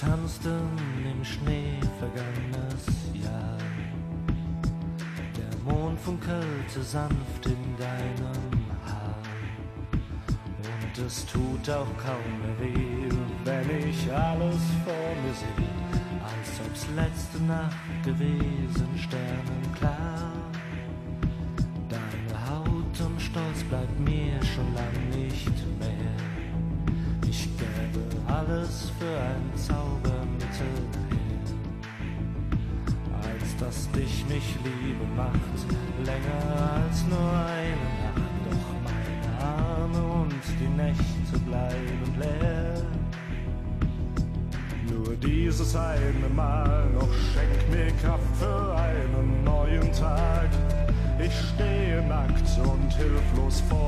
tanzten im Schnee vergangenes Jahr. Der Mond funkelte sanft in deinem Haar. Und es tut auch kaum mehr weh, wenn ich alles vor mir sehe, als ob's letzte Nacht gewesen, sternenklar. Dieses eine Mal noch schenkt mir Kraft für einen neuen Tag. Ich stehe nackt und hilflos vor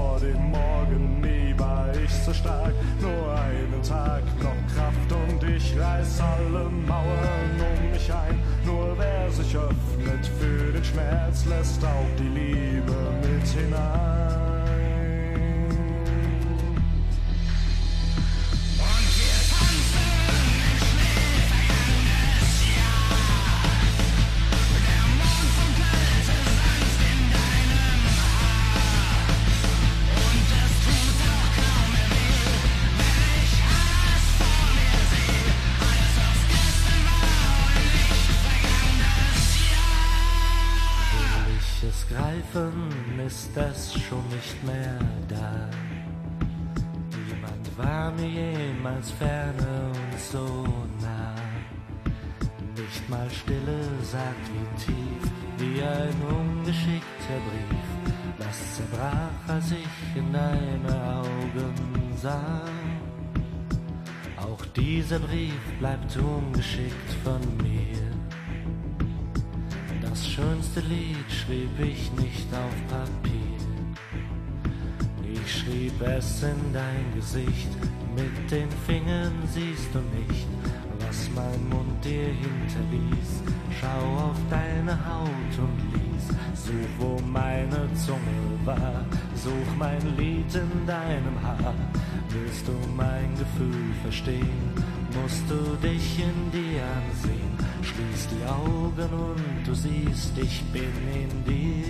Will ich es greifen, ist es schon nicht mehr da. Niemand war mir jemals ferne und so nah. Nicht mal Stille sagt wie tief, wie ein ungeschickter Brief. Was zerbrach, als ich in deine Augen sah. Auch dieser Brief bleibt ungeschickt von mir. Das schönste Lied schrieb ich nicht auf Papier. Ich schrieb es in dein Gesicht, mit den Fingern siehst du nicht, was mein Mund dir hinterließ. Schau auf deine Haut und lies, such wo meine Zunge war, such mein Lied in deinem Haar. Willst du mein Gefühl verstehen, musst du dich in dir ansehen. Schließ die Augen und du siehst, ich bin in dir.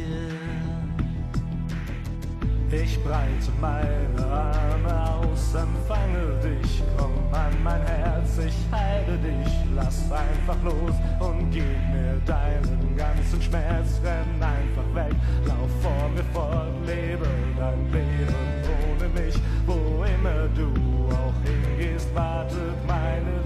Ich breite meine Arme aus, empfange dich, komm an mein Herz, ich heile dich, lass einfach los und gib mir deinen ganzen Schmerz, renn einfach weg, lauf vor mir fort, lebe dein Leben ohne mich, wo immer du auch hingehst, wartet meine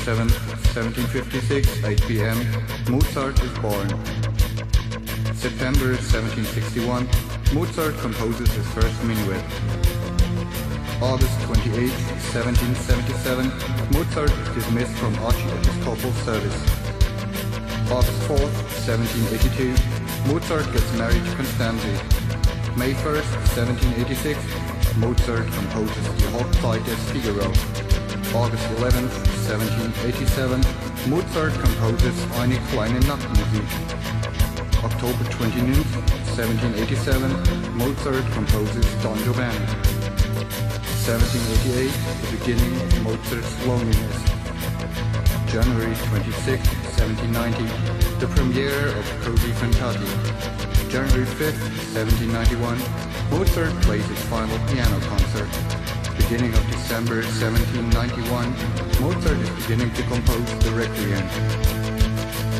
7th, 1756, 8 p.m., Mozart is born. September 1761, Mozart composes his first minuet. August 28, 1777, Mozart is dismissed from archiepiscopal service. August 4, 1782, Mozart gets married to Constanze. May 1, 1786, Mozart composes the Hochzeit des Figaro. August 11, 1787, Mozart composes Eine kleine Nachtmusik. October 29, 1787, Mozart composes Don Giovanni. 1788, the beginning of Mozart's loneliness. January 26, 1790, the premiere of Cody Cantati. January 5, 1791, Mozart plays his final piano concert beginning of December 1791, Mozart is beginning to compose the Requiem.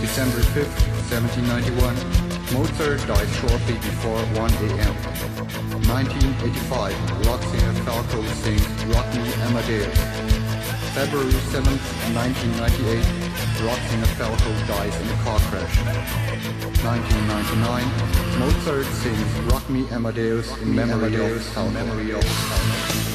December 5th, 1791, Mozart dies shortly before 1 a.m. 1985, rock singer Falco sings Me Amadeus. February 7th, 1998, rock singer Falco dies in a car crash. 1999, Mozart sings Rock Me Amadeus in memory of Falco.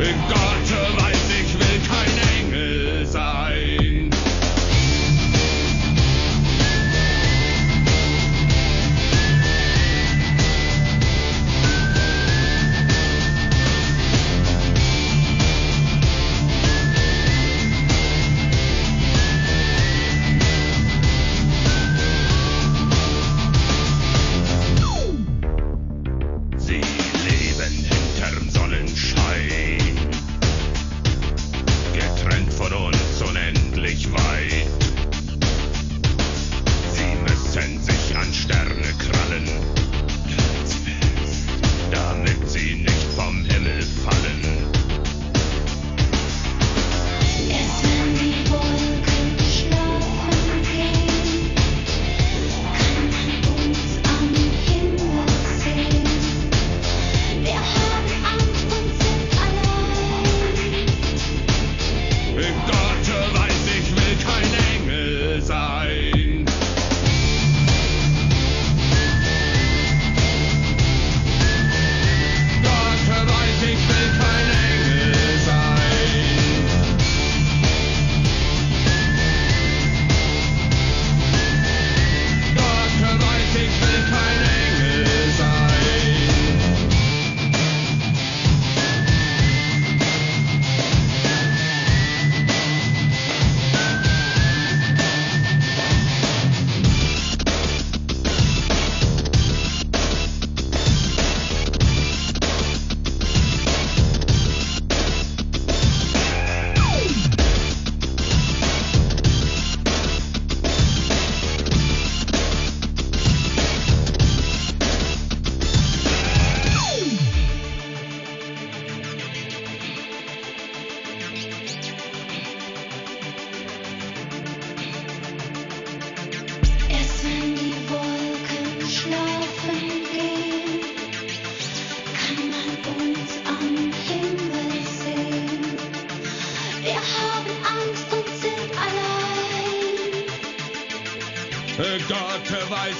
Got to my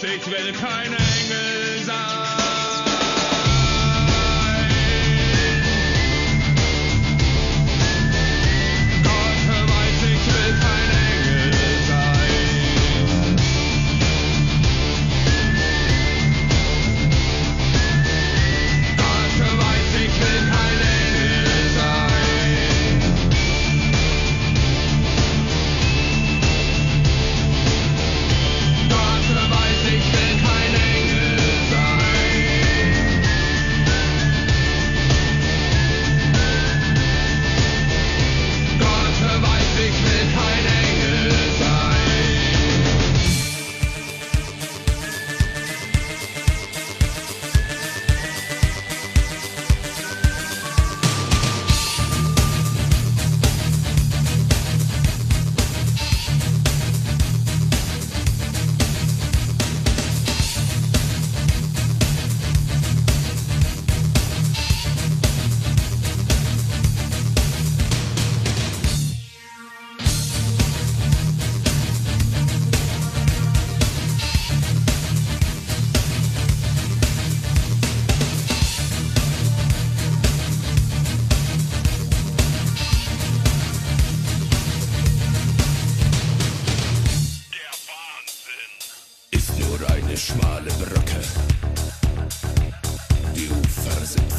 Ich will keine Brücke. Die Ufer sind